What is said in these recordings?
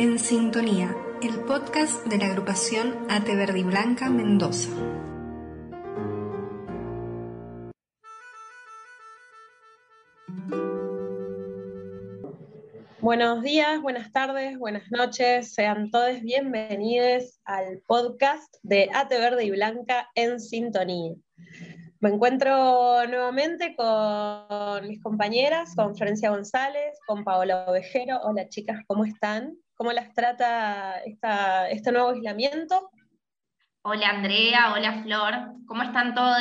En Sintonía, el podcast de la agrupación Ate Verde y Blanca Mendoza. Buenos días, buenas tardes, buenas noches. Sean todos bienvenidos al podcast de Ate Verde y Blanca en Sintonía. Me encuentro nuevamente con mis compañeras, con Florencia González, con Paola Ovejero. Hola chicas, ¿cómo están? ¿Cómo las trata este nuevo aislamiento? Hola Andrea, hola Flor, ¿cómo están todos?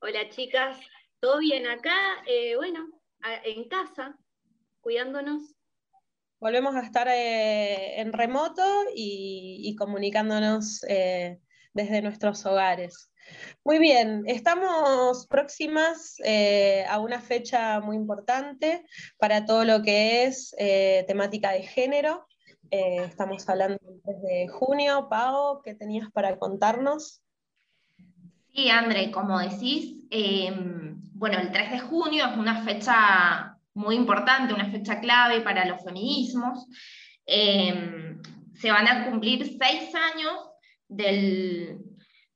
Hola chicas, ¿todo bien acá? Eh, bueno, en casa, cuidándonos. Volvemos a estar eh, en remoto y, comunicándonos eh, desde nuestros hogares. Muy bien, estamos próximas eh, a una fecha muy importante para todo lo que es eh, temática de género. Eh, estamos hablando de junio. Pau, ¿qué tenías para contarnos? Sí, André, como decís, em, bueno, el 3 de junio es una fecha muy importante, una fecha clave para los feminismos. Em, se van a cumplir seis años del,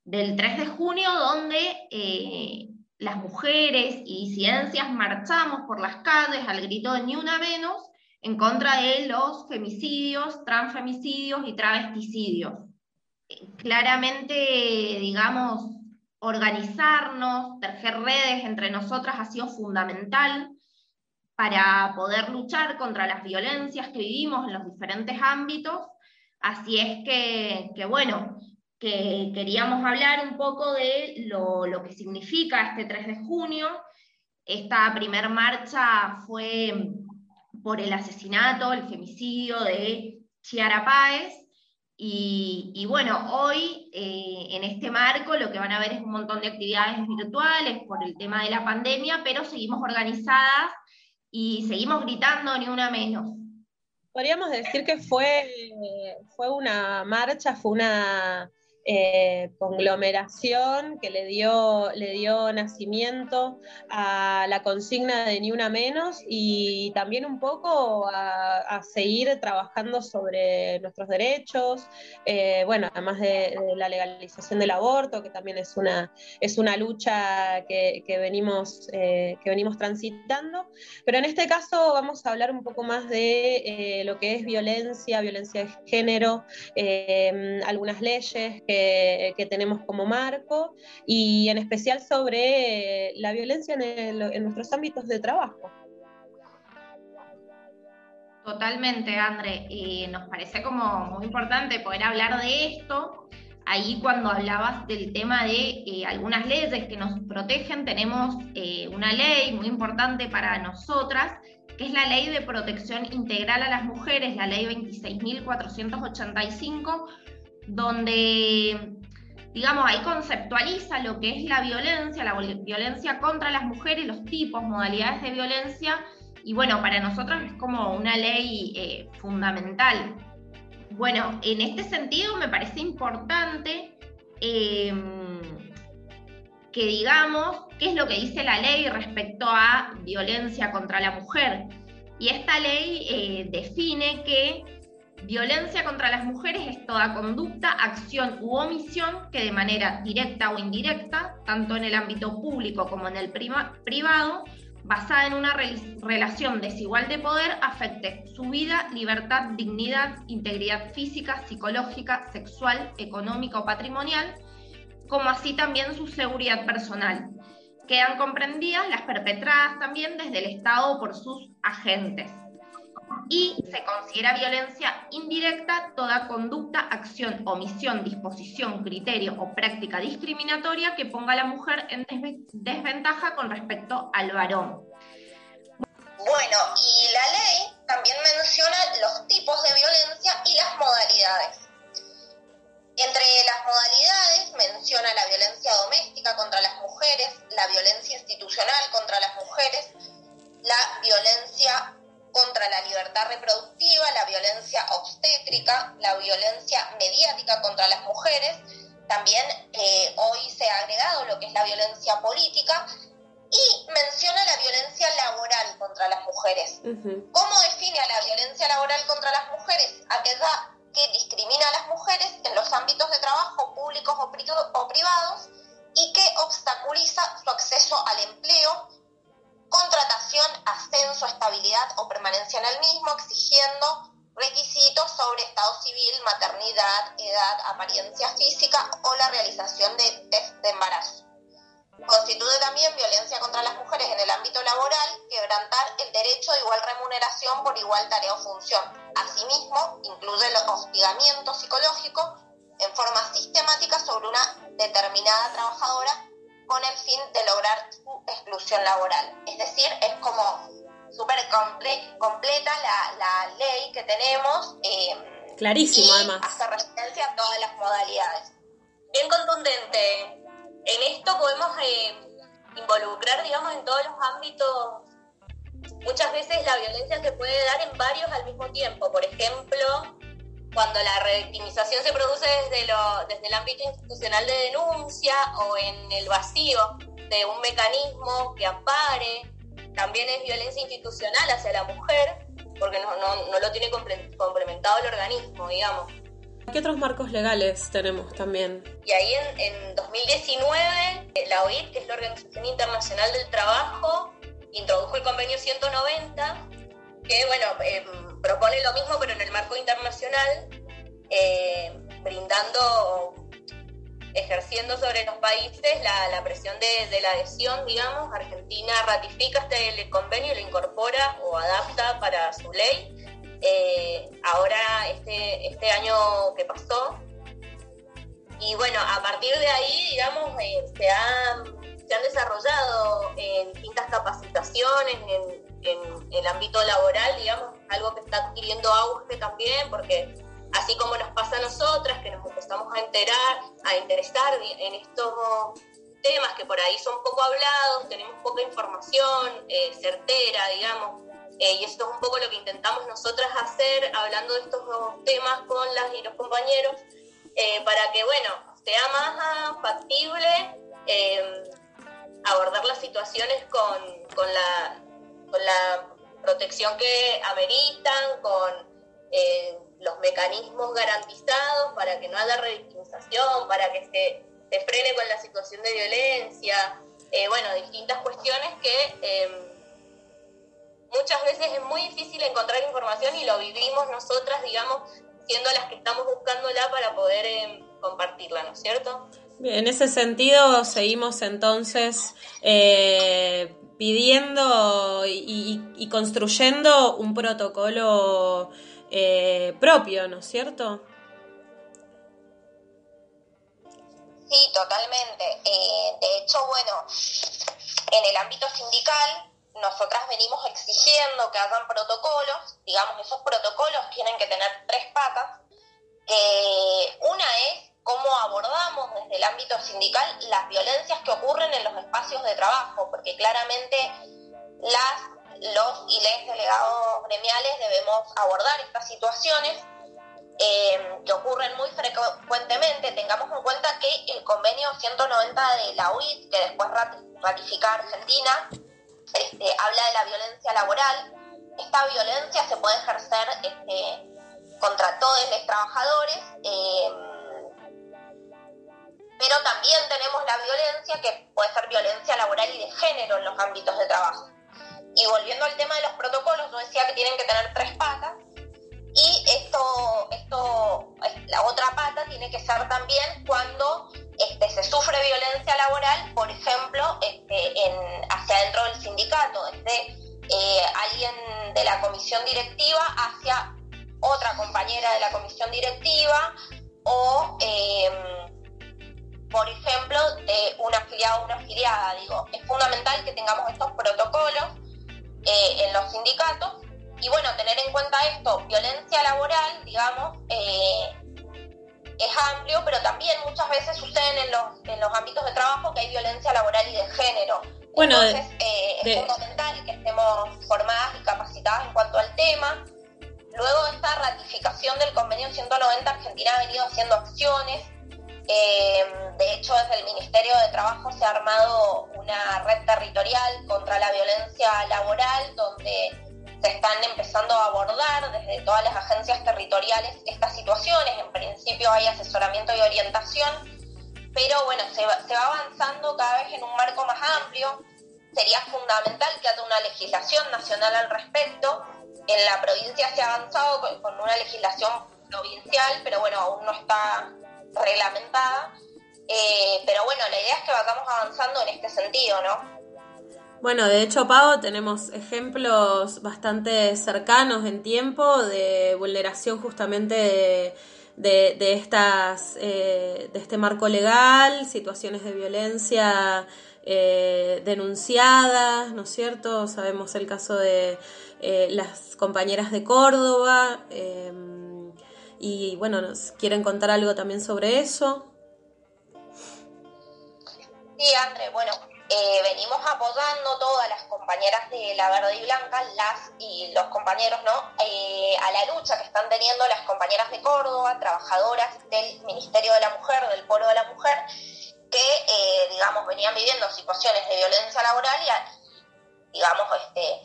del 3 de junio, donde eh, las mujeres y disidencias marchamos por las calles al grito de ni una menos en contra de los femicidios, transfemicidios y travesticidios. Claramente, digamos, organizarnos, tejer redes entre nosotras ha sido fundamental para poder luchar contra las violencias que vivimos en los diferentes ámbitos. Así es que, que bueno, que queríamos hablar un poco de lo, que significa este 3 de junio. Esta primer marcha fue por el asesinato, el femicidio de Chiara Páez. Y, bueno, hoy eh, en este marco lo que van a ver es un montón de actividades virtuales por el tema de la pandemia, pero seguimos organizadas y seguimos gritando ni una menos. Podríamos decir que fue, fue una marcha, fue una eh, conglomeración que le dio, le dio nacimiento a la consigna de Ni Una Menos y también un poco a, seguir trabajando sobre nuestros derechos, eh, bueno, además de, la legalización del aborto, que también es una, es una lucha que, venimos, eh, que venimos transitando, pero en este caso vamos a hablar un poco más de lo que es violencia, violencia de género, algunas leyes que que, tenemos como marco y en especial sobre la violencia en, nuestros ámbitos de trabajo. Totalmente, André. nos parece como muy importante poder hablar de esto. Ahí cuando hablabas del tema de eh, algunas leyes que nos protegen, tenemos eh, una ley muy importante para nosotras, que es la Ley de Protección Integral a las Mujeres, la Ley 26.485, donde, digamos, ahí conceptualiza lo que es la violencia, la violencia contra las mujeres, los tipos, modalidades de violencia, y bueno, para nosotros es como una ley eh, fundamental. Bueno, en este sentido me parece importante em, que digamos qué es lo que dice la ley respecto a violencia contra la mujer. Y esta ley eh, define que Violencia contra las mujeres es toda conducta, acción u omisión que de manera directa o indirecta, tanto en el ámbito público como en el privado, basada en una relación desigual de poder, afecte su vida, libertad, dignidad, integridad física, psicológica, sexual, económica o patrimonial, como así también su seguridad personal. Quedan comprendidas las perpetradas también desde el Estado por sus agentes y se considera violencia indirecta toda conducta, acción, omisión, disposición, criterio o práctica discriminatoria que ponga a la mujer en desventaja con respecto al varón. Bueno, y la ley también menciona los tipos de violencia y las modalidades. Entre las modalidades menciona la violencia doméstica contra las mujeres, la violencia institucional contra las mujeres, la violencia contra la libertad reproductiva, la violencia obstétrica, la violencia mediática contra las mujeres. También eh, hoy se ha agregado lo que es la violencia política y menciona la violencia laboral contra las mujeres. ¿Cómo define a la violencia laboral contra las mujeres? Aquella que discrimina a las laboral. Es decir, es como súper completa la, ley que tenemos. Eh, Clarísimo, y además. Hace referencia a todas las modalidades. Bien contundente. En esto podemos eh, involucrar, digamos, en todos los ámbitos. Muchas veces la violencia se puede dar en varios al mismo tiempo. Por ejemplo, cuando la revictimización se produce desde, lo, desde el ámbito institucional de denuncia o en el vacío de un mecanismo que ampare, también es violencia institucional hacia la mujer, porque no, no, lo tiene complementado el organismo, digamos. ¿Qué otros marcos legales tenemos también? Y ahí en, en 2019, la OIT, que es la Organización Internacional del Trabajo, introdujo el convenio 190, que bueno, eh, propone lo mismo pero en el marco internacional, eh, brindando, ejerciendo sobre los países la, presión de, la adhesión, digamos. Argentina ratifica este convenio, lo incorpora o adapta para su ley. Eh, ahora, este, este año que pasó, y bueno, a partir de ahí, digamos, se, han, se han desarrollado distintas capacitaciones en, en el ámbito laboral, digamos, algo que está adquiriendo auge también, porque así como nos pasa a nosotras, que nos empezamos a enterar, a interesar en estos temas que por ahí son poco hablados, tenemos poca información eh, certera, digamos, eh, y esto es un poco lo que intentamos nosotras hacer, hablando de estos temas con las y los compañeros, eh, para que, bueno, sea más factible abordar las situaciones con, con la con la protección que ameritan, con los mecanismos garantizados para que no haya revictimización, para que se, se frene con la situación de violencia, eh, bueno, distintas cuestiones que em, muchas veces es muy difícil encontrar información y lo vivimos nosotras, digamos, siendo las que estamos buscándola para poder em, compartirla, ¿no es cierto? En ese sentido seguimos entonces eh, pidiendo y, construyendo un protocolo eh, propio, ¿no es cierto? Sí, totalmente. Eh, de hecho, bueno, en el ámbito sindical, nosotras venimos exigiendo que hagan protocolos, digamos, esos protocolos tienen que tener tres patas. una es cómo abordamos desde el ámbito sindical las violencias que ocurren en los espacios de trabajo, porque claramente las, los y les delegados gremiales debemos abordar estas situaciones eh, que ocurren muy frecuentemente. Tengamos en cuenta que el convenio 190 de la UIT, que después ratifica Argentina, este, habla de la violencia laboral. Esta violencia se puede ejercer este, contra todos los trabajadores. Eh, pero también tenemos la violencia que puede ser violencia laboral y de género en los ámbitos de trabajo. Y volviendo al tema de los protocolos, yo decía que tienen que tener tres patas y esto, esto, la otra pata tiene que ser también cuando este, se sufre violencia laboral, por ejemplo, este, hacia dentro del sindicato, desde eh, alguien de la comisión directiva hacia otra compañera de la comisión directiva o... Eh, por ejemplo, de un afiliado o una afiliada. Digo, es fundamental que tengamos estos protocolos eh, en los sindicatos y bueno, tener en cuenta esto, violencia laboral, digamos, eh, es amplio, pero también muchas veces suceden en los, en los ámbitos de trabajo que hay violencia laboral y de género. Bueno, Entonces, eh, es fundamental que estemos formadas y capacitadas en cuanto al tema. Luego de esta ratificación del convenio 190, Argentina ha venido haciendo acciones eh, de hecho, desde el Ministerio de Trabajo se ha armado una red territorial contra la violencia laboral, donde se están empezando a abordar desde todas las agencias territoriales estas situaciones. En principio hay asesoramiento y orientación, pero bueno, se va avanzando cada vez en un marco más amplio. Sería fundamental que haya una legislación nacional al respecto en la provincia se ha avanzado con una legislación provincial, pero bueno, aún no está reglamentada. Eh, pero bueno, la idea es que vayamos avanzando en este sentido, ¿no? Bueno, de hecho, Pau, tenemos ejemplos bastante cercanos en tiempo de vulneración justamente de, estas, eh, de este marco legal, situaciones de violencia eh, denunciadas, ¿no es cierto? Sabemos el caso de las compañeras de Córdoba. Y bueno, ¿nos quieren contar algo también sobre eso? Sí, André, bueno, eh, venimos apoyando todas las compañeras de la Verde y Blanca, las y los compañeros, ¿no? Eh, a la lucha que están teniendo las compañeras de Córdoba, trabajadoras del Ministerio de la Mujer, del Polo de la Mujer, que, eh, digamos, venían viviendo situaciones de violencia laboral y, digamos, este,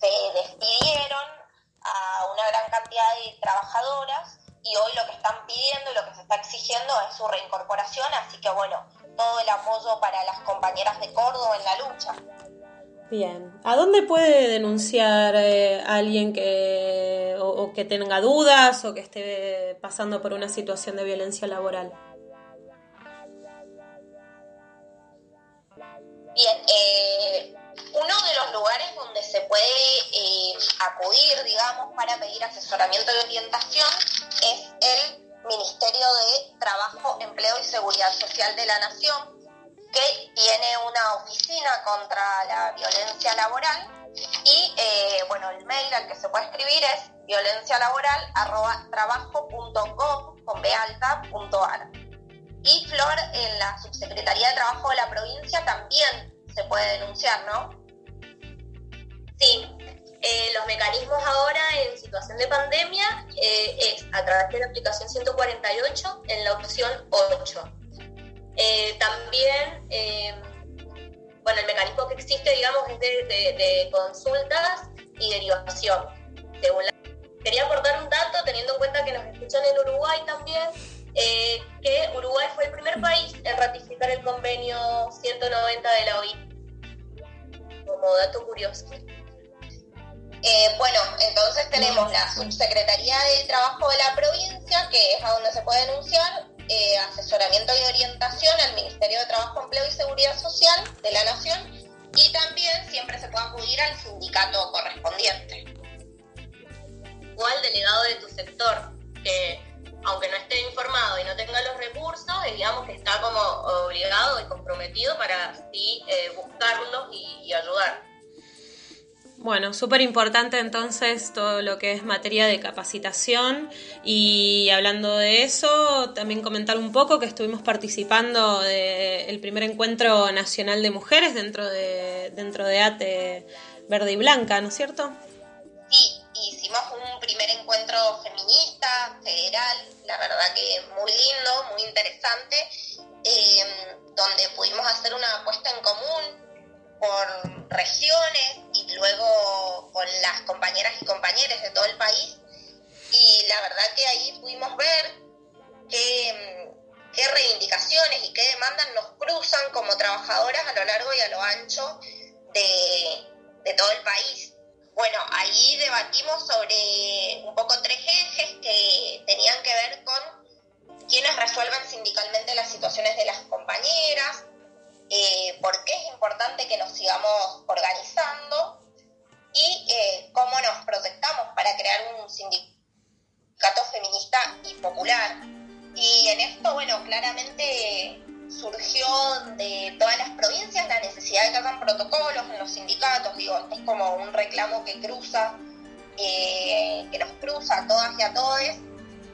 se despidieron cantidad de trabajadoras y hoy lo que están pidiendo y lo que se está exigiendo es su reincorporación, así que bueno, todo el apoyo para las compañeras de Córdoba en la lucha. Bien, ¿a dónde puede denunciar eh, alguien que o, que tenga dudas o que esté pasando por una situación de violencia laboral? Bien, eh, uno de los lugares donde se puede eh, acudir, digamos, para pedir asesoramiento y orientación es el Ministerio de Trabajo, Empleo y Seguridad Social de la Nación, que tiene una oficina contra la violencia laboral y eh, bueno, el mail al que se puede escribir es violencialaboral.trabajo.gov con Y Flor, en la Subsecretaría de Trabajo de la provincia también puede denunciar, ¿no? Sí, eh, los mecanismos ahora en situación de pandemia eh, es a través de la aplicación 148 en la opción 8. Eh, también, bueno, el mecanismo que existe, digamos, es de, consultas y derivación. Quería aportar un dato, teniendo en cuenta que nos escuchan en Uruguay también, que Uruguay fue el primer país en ratificar el convenio 190 de la OIT, como dato curioso. Eh, bueno, entonces tenemos la Subsecretaría de Trabajo de la provincia, que es a donde se puede denunciar, eh, asesoramiento y orientación al Ministerio de Trabajo, Empleo y Seguridad Social de la Nación, y también siempre se puede acudir al sindicato correspondiente. O al delegado de tu sector, aunque no esté informado y no tenga los recursos, digamos que está como obligado y comprometido para así eh, buscarlos y ayudar. Bueno, súper importante entonces todo lo que es materia de capacitación y hablando de eso, también comentar un poco que estuvimos participando del primer encuentro nacional de mujeres dentro de, dentro de ATE Verde y Blanca, ¿no es cierto? Sí, encuentro feminista, federal, la verdad que muy lindo, muy interesante, eh, donde pudimos hacer una apuesta en común por regiones y luego con las compañeras y compañeros de todo el país. Y la verdad que ahí pudimos ver qué, qué reivindicaciones y qué demandas nos cruzan como trabajadoras a lo largo y a lo ancho de, de todo el país. Bueno, ahí debatimos sobre un poco tres ejes que tenían que ver con quienes resuelven sindicalmente las situaciones de las compañeras, eh, por qué es importante que nos sigamos organizando como un reclamo que cruza, eh, que nos cruza a todas y a todos.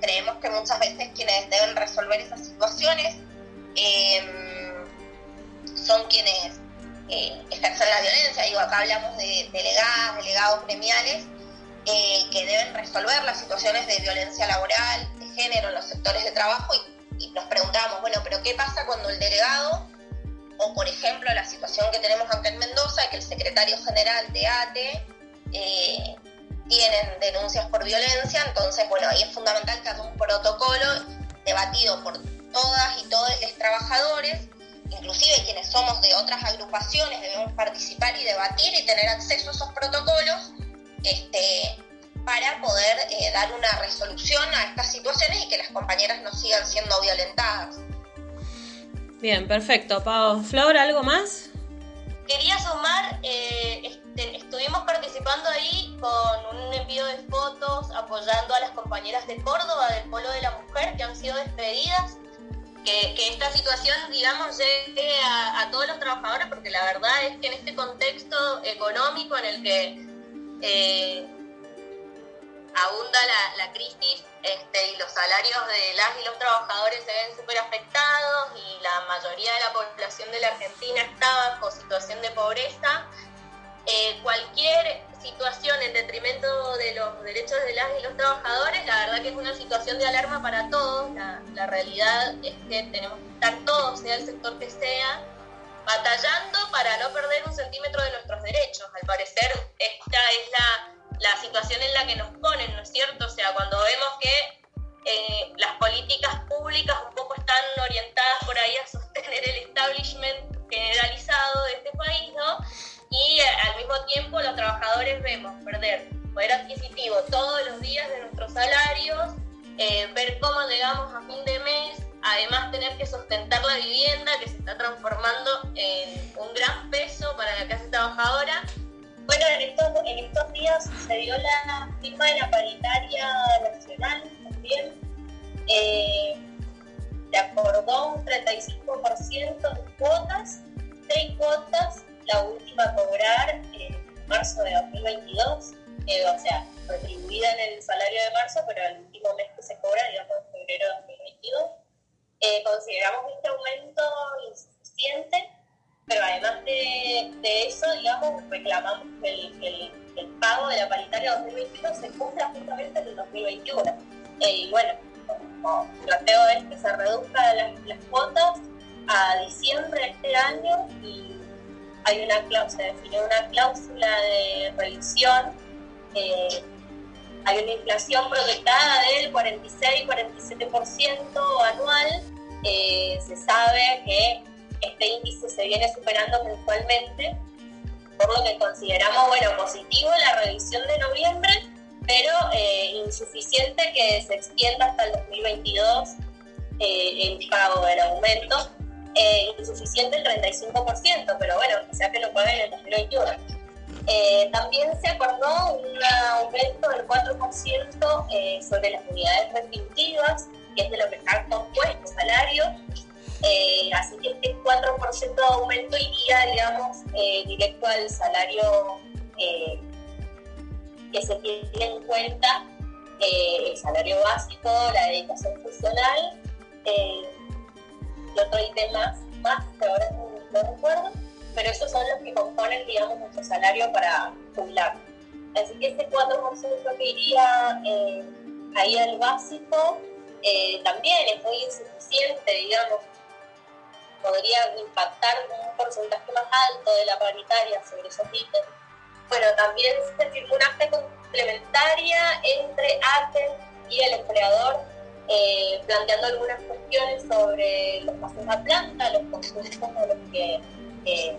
Creemos que muchas veces quienes deben resolver esas situaciones son quienes eh, ejercen la violencia. Digo, acá hablamos de delegadas, delegados gremiales, eh, que deben resolver las situaciones de violencia laboral, de género en los sectores de trabajo y, nos preguntamos, bueno, pero ¿qué pasa cuando el delegado, o por ejemplo la situación que tenemos acá en Mendoza, que el secretario general de ATE eh, tienen denuncias por violencia? Entonces, bueno, ahí es fundamental que haya un protocolo debatido por todas y todos los trabajadores inclusive quienes somos de otras agrupaciones debemos participar y debatir y tener acceso a esos protocolos este, para poder eh, dar una resolución a estas situaciones y que las compañeras no sigan siendo violentadas. Bien, perfecto. Pau, Flor, ¿algo más? Quería sumar, eh, este, estuvimos participando ahí con un envío de fotos apoyando a las compañeras de Córdoba del Polo de la Mujer que han sido despedidas. Que, esta situación, digamos, llegue a, todos los trabajadores, porque la verdad es que en este contexto económico en el que eh, abunda la, crisis este, y los salarios de las y los trabajadores se ven súper afectados y la mayoría de la población de la Argentina está bajo situación de pobreza, eh, cualquier situación en detrimento de los derechos de las y los trabajadores, la verdad que es una situación de alarma para todos. La, la realidad es que tenemos que estar todos, sea el sector que sea, batallando para no perder un centímetro de reclamamos que el, el, pago de la paritaria 2021 se cumpla justamente en el 2021. Eh, y bueno, como planteo es que se reduzcan las, cuotas a diciembre de este año y hay una cláusula, se definió una cláusula de revisión. Eh, hay una inflación proyectada del 46-47% anual. Eh, se sabe que este índice se viene superando mensualmente, por lo que consideramos, bueno, positivo la revisión de noviembre, pero eh, insuficiente que se extienda hasta el 2022 eh, el pago del aumento, eh, insuficiente el 35%, pero bueno, sea que lo paguen en el 2021. también se acordó un aumento del 4% sobre las unidades retributivas, que es de lo que está compuesto el salario, eh, así que este 4% de aumento iría, digamos, eh, directo al salario eh, que se tiene en cuenta, el salario básico, la dedicación funcional y otro ítem más, más que ahora no, recuerdo, pero esos son los que componen, digamos, nuestro salario para jubilar. Así que este 4% que iría ahí al básico también es muy insuficiente, digamos, podría impactar un porcentaje más alto de la paritaria sobre esos ítems. Bueno, también se firmó una acta complementaria entre ATE y el empleador, eh, planteando algunas cuestiones sobre los pasos a planta, los conjuntos de los que eh,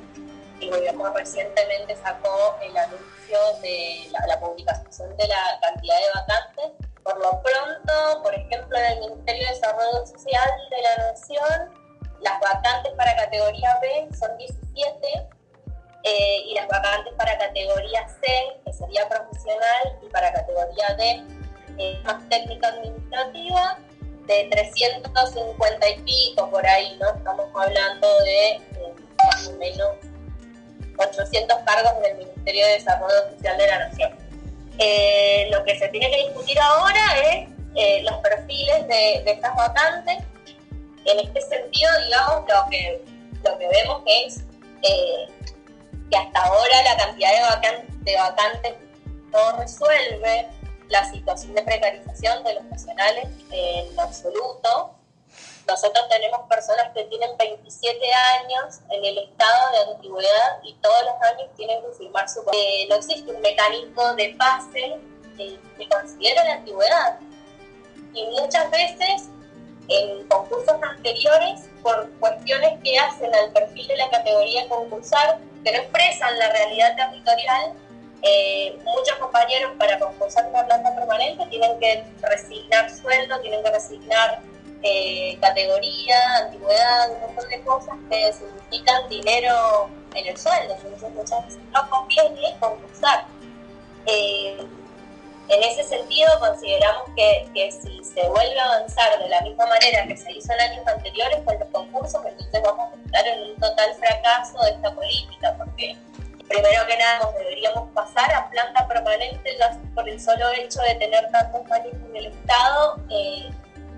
el gobierno recientemente sacó el anuncio de la, la publicación de la cantidad de vacantes. Por lo pronto, por ejemplo, en el Ministerio de Desarrollo Social de la Nación, las vacantes para categoría B son 17 eh, y las vacantes para categoría C, que sería profesional, y para categoría D, eh, más técnica administrativa, de 350 y pico por ahí, ¿no? Estamos hablando de eh, más o menos 800 cargos del Ministerio de Desarrollo Social de la Nación. lo que se tiene que discutir ahora es los perfiles de, de estas vacantes en este sentido, digamos, lo que, lo que vemos es eh, que hasta ahora la cantidad de, vacantes no resuelve la situación de precarización de los nacionales en absoluto. Nosotros tenemos personas que tienen 27 años en el estado de antigüedad y todos los años tienen que firmar su... Eh, no existe un mecanismo de pase eh, que considere la antigüedad. Y muchas veces en concursos anteriores por cuestiones que hacen al perfil de la categoría concursal, que no expresan la realidad territorial, eh, muchos compañeros para concursar una planta permanente tienen que resignar sueldo, tienen que resignar eh, categoría, antigüedad, un montón de cosas que significan dinero en el sueldo. Entonces muchas veces no conviene concursar. Eh, en ese sentido, consideramos que, que, si se vuelve a avanzar de la misma manera que se hizo en años anteriores con los concursos, entonces vamos a estar en un total fracaso de esta política, porque primero que nada deberíamos pasar a planta permanente por el solo hecho de tener tantos años en el Estado. Eh,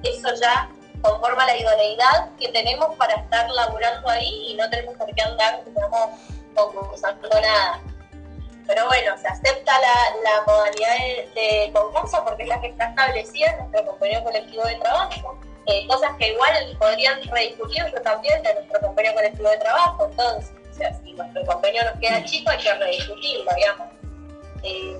eso ya conforma la idoneidad que tenemos para estar laburando ahí y no tenemos por qué andar, digamos, concursando nada. Pero bueno, se acepta la, modalidad de, concurso porque es la que está establecida en nuestro convenio colectivo de trabajo. Eh, cosas que igual podrían rediscutirse también de nuestro convenio colectivo de trabajo. Entonces, si nuestro convenio nos queda chico, hay que rediscutirlo, digamos. Eh,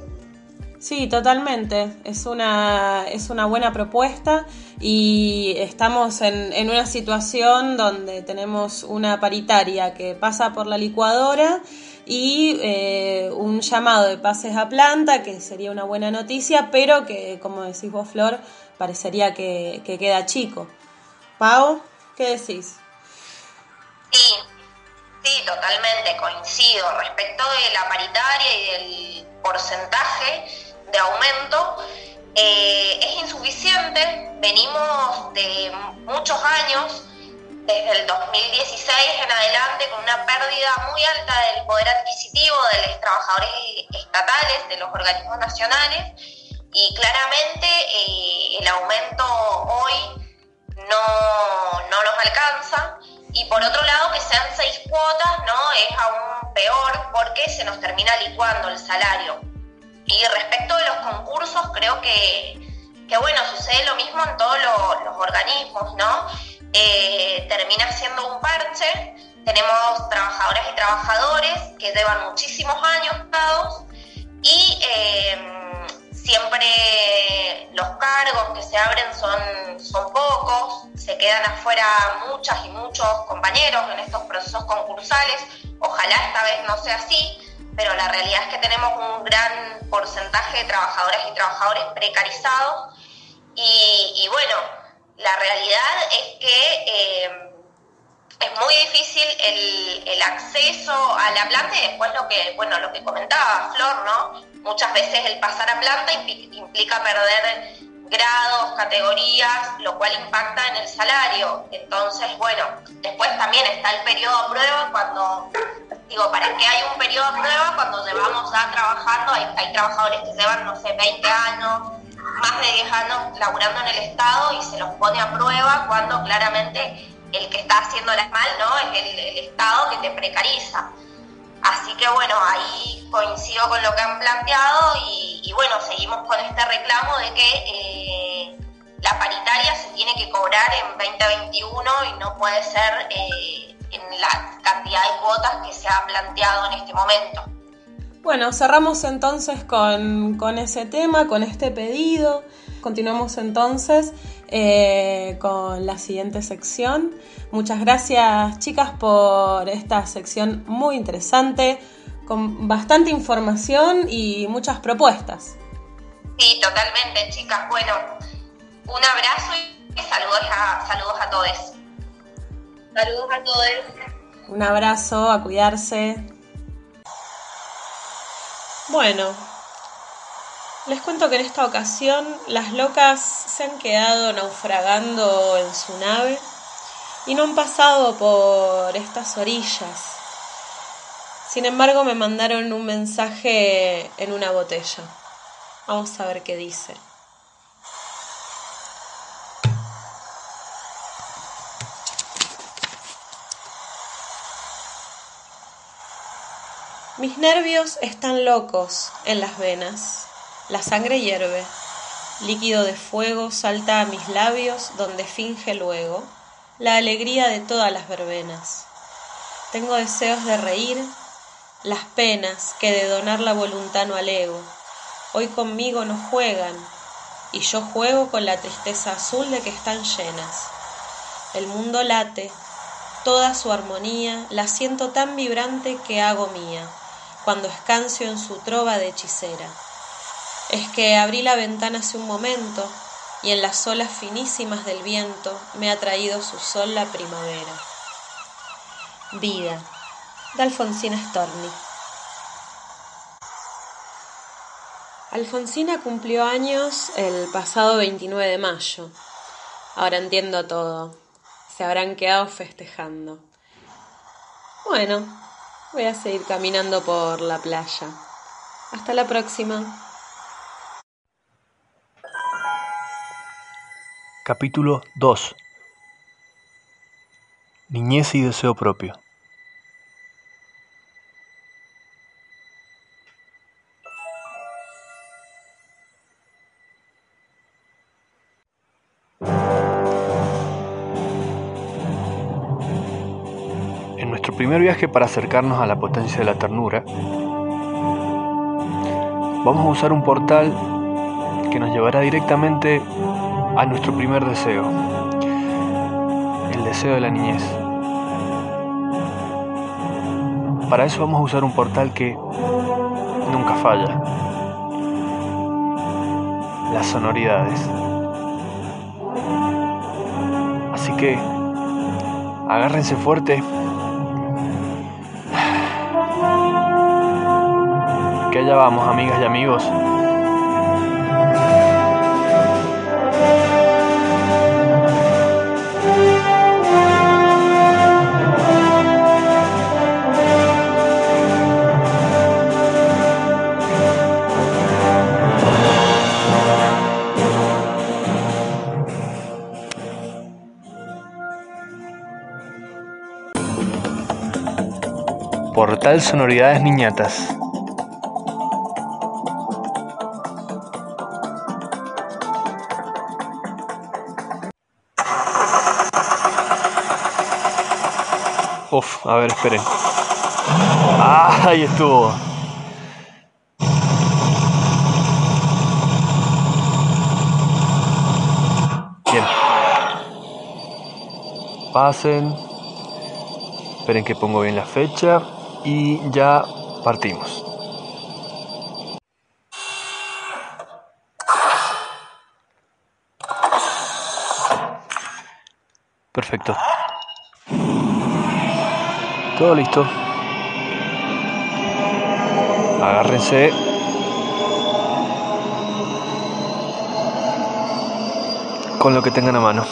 sí, totalmente. Es una, es una buena propuesta y estamos en, en, una situación donde tenemos una paritaria que pasa por la licuadora y eh, un llamado de pases a planta, que sería una buena noticia, pero que, como decís vos, Flor, parecería que, que queda chico. Pau, ¿qué decís? Sí, Sí, totalmente, coincido. Respecto de la paritaria y del porcentaje de aumento, eh, es insuficiente. Venimos de muchos años, desde el 2016 en adelante, con una pérdida muy alta del poder adquisitivo de los trabajadores estatales, de los organismos nacionales, y claramente eh, el aumento hoy no, no nos alcanza y por otro lado, que sean seis cuotas, ¿no? Es aún peor porque se nos termina licuando el salario. Y respecto de los concursos, creo que, que bueno, sucede lo mismo en todos los, organismos, ¿no? Eh, termina siendo un parche. Tenemos trabajadoras y trabajadores que llevan muchísimos años dados y eh, siempre los cargos que se abren son, son pocos, se quedan afuera muchas y muchos compañeros en estos procesos concursales. Ojalá esta vez no sea así, pero la realidad es que tenemos un gran porcentaje de trabajadoras y trabajadores precarizados y, bueno, la realidad es que eh, es muy difícil el, el, acceso a la planta y después lo que, bueno, lo que comentaba Flor, ¿no? Muchas veces el pasar a planta implica perder grados, categorías, lo cual impacta en el salario. Entonces, bueno, después también está el periodo de prueba cuando, digo, ¿para qué hay un periodo de prueba cuando llevamos ya trabajando? Hay, hay trabajadores que llevan, no sé, 20 años, más de 10 años laburando en el Estado y se los pone a prueba cuando claramente el que está haciéndolas mal, ¿no? Es el, Estado que te precariza. Así que bueno, ahí coincido con lo que han planteado y, bueno, seguimos con este reclamo de que eh, la paritaria se tiene que cobrar en 2021 y no puede ser eh, en la cantidad de cuotas que se ha planteado en este momento. Bueno, cerramos entonces con, con ese tema, con este pedido. Continuamos entonces eh, con la siguiente sección. Muchas gracias chicas por esta sección muy interesante, con bastante información y muchas propuestas. Sí, totalmente chicas. Bueno, un abrazo y saludos a, saludos a todos. Saludos a todos. Un abrazo, a cuidarse. Bueno, les cuento que en esta ocasión las locas se han quedado naufragando en su nave y no han pasado por estas orillas. Sin embargo, me mandaron un mensaje en una botella. Vamos a ver qué dice. Mis nervios están locos en las venas. La sangre hierve, líquido de fuego salta a mis labios donde finge luego la alegría de todas las verbenas. Tengo deseos de reír, las penas que de donar la voluntad no alego. Hoy conmigo no juegan, y yo juego con la tristeza azul de que están llenas. El mundo late, toda su armonía la siento tan vibrante que hago mía cuando escancio en su trova de hechicera. Es que abrí la ventana hace un momento y en las olas finísimas del viento me ha traído su sol la primavera. Vida, de Alfonsina Storni. Alfonsina cumplió años el pasado 29 de mayo. Ahora entiendo todo. Se habrán quedado festejando. Bueno, voy a seguir caminando por la playa. Hasta la próxima. Capítulo 2 Niñez y deseo propio. Primer viaje para acercarnos a la potencia de la ternura, vamos a usar un portal que nos llevará directamente a nuestro primer deseo, el deseo de la niñez. Para eso vamos a usar un portal que nunca falla, las sonoridades. Así que agárrense fuerte. Allá vamos, amigas y amigos. Portal Sonoridades Niñatas. Uf, a ver, esperen. Ah, ahí estuvo. Bien. Pasen. Esperen que pongo bien la fecha y ya partimos. Perfecto. Todo listo. Agárrense. Con lo que tengan a mano.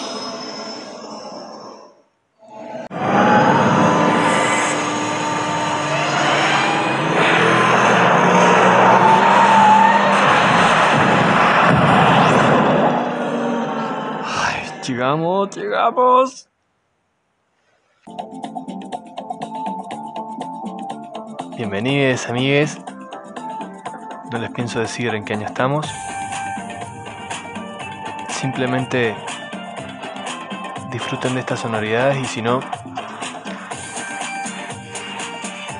Ay, llegamos, llegamos. Bienvenidos, amigues. No les pienso decir en qué año estamos. Simplemente disfruten de estas sonoridades y si no,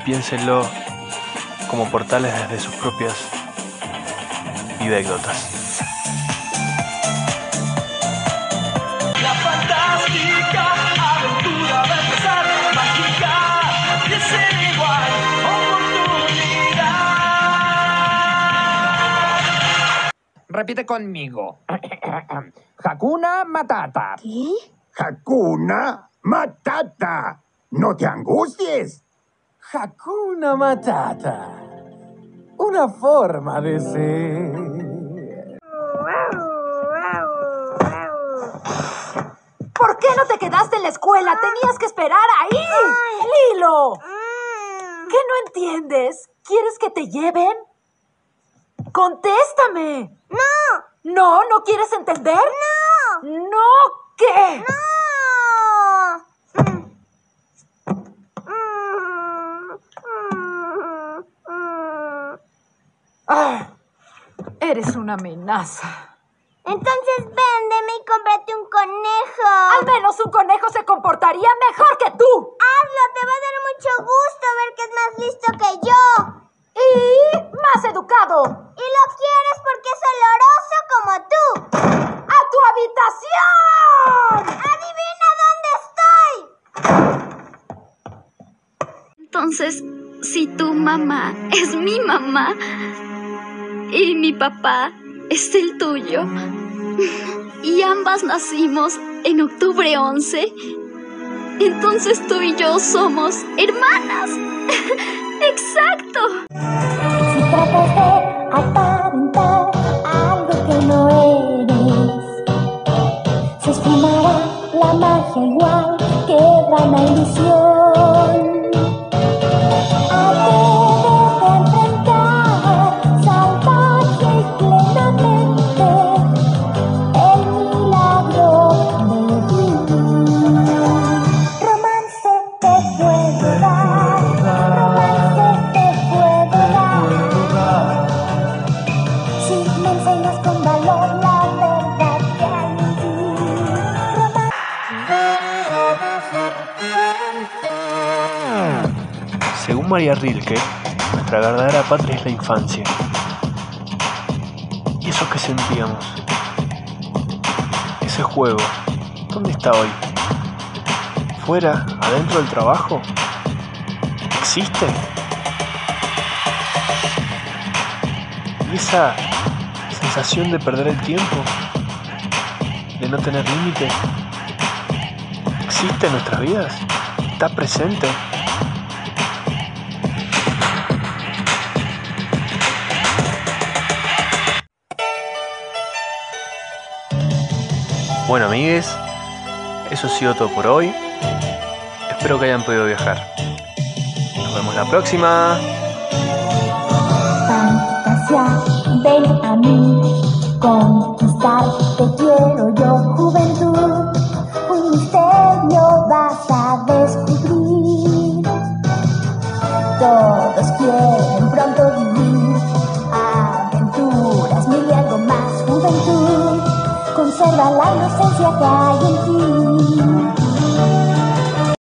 piénsenlo como portales desde sus propias anécdotas. Repite conmigo. Hakuna Matata. ¿Qué? Hakuna Matata. No te angusties. Hakuna Matata. Una forma de ser. ¿Por qué no te quedaste en la escuela? Tenías que esperar ahí. Lilo. ¿Qué no entiendes? ¿Quieres que te lleven? Contéstame. No. ¿No? ¿No quieres entender? No. ¿No qué? Ah, eres una amenaza. Entonces véndeme y cómprate un conejo. Al menos un conejo se comportaría mejor que tú. Hazlo, te va a dar mucho gusto ver que es más listo que yo. Y más educado. Y lo quieres porque es oloroso como tú. ¡A tu habitación! ¡Adivina dónde estoy! Entonces, si tu mamá es mi mamá y mi papá es el tuyo y ambas nacimos en octubre 11, entonces tú y yo somos hermanas. Exacto. Si tratas de aparentar algo que no eres, se esfumará la magia igual que la ilusión. María Rilke, nuestra verdadera patria es la infancia. ¿Y eso que sentíamos? Ese juego, ¿dónde está hoy? ¿Fuera? ¿Adentro del trabajo? ¿Existe? ¿Y esa sensación de perder el tiempo? ¿De no tener límite? ¿Existe en nuestras vidas? ¿Está presente? Bueno, amigues, eso ha sido todo por hoy. Espero que hayan podido viajar. Nos vemos la próxima. Más, juventud. Conserva la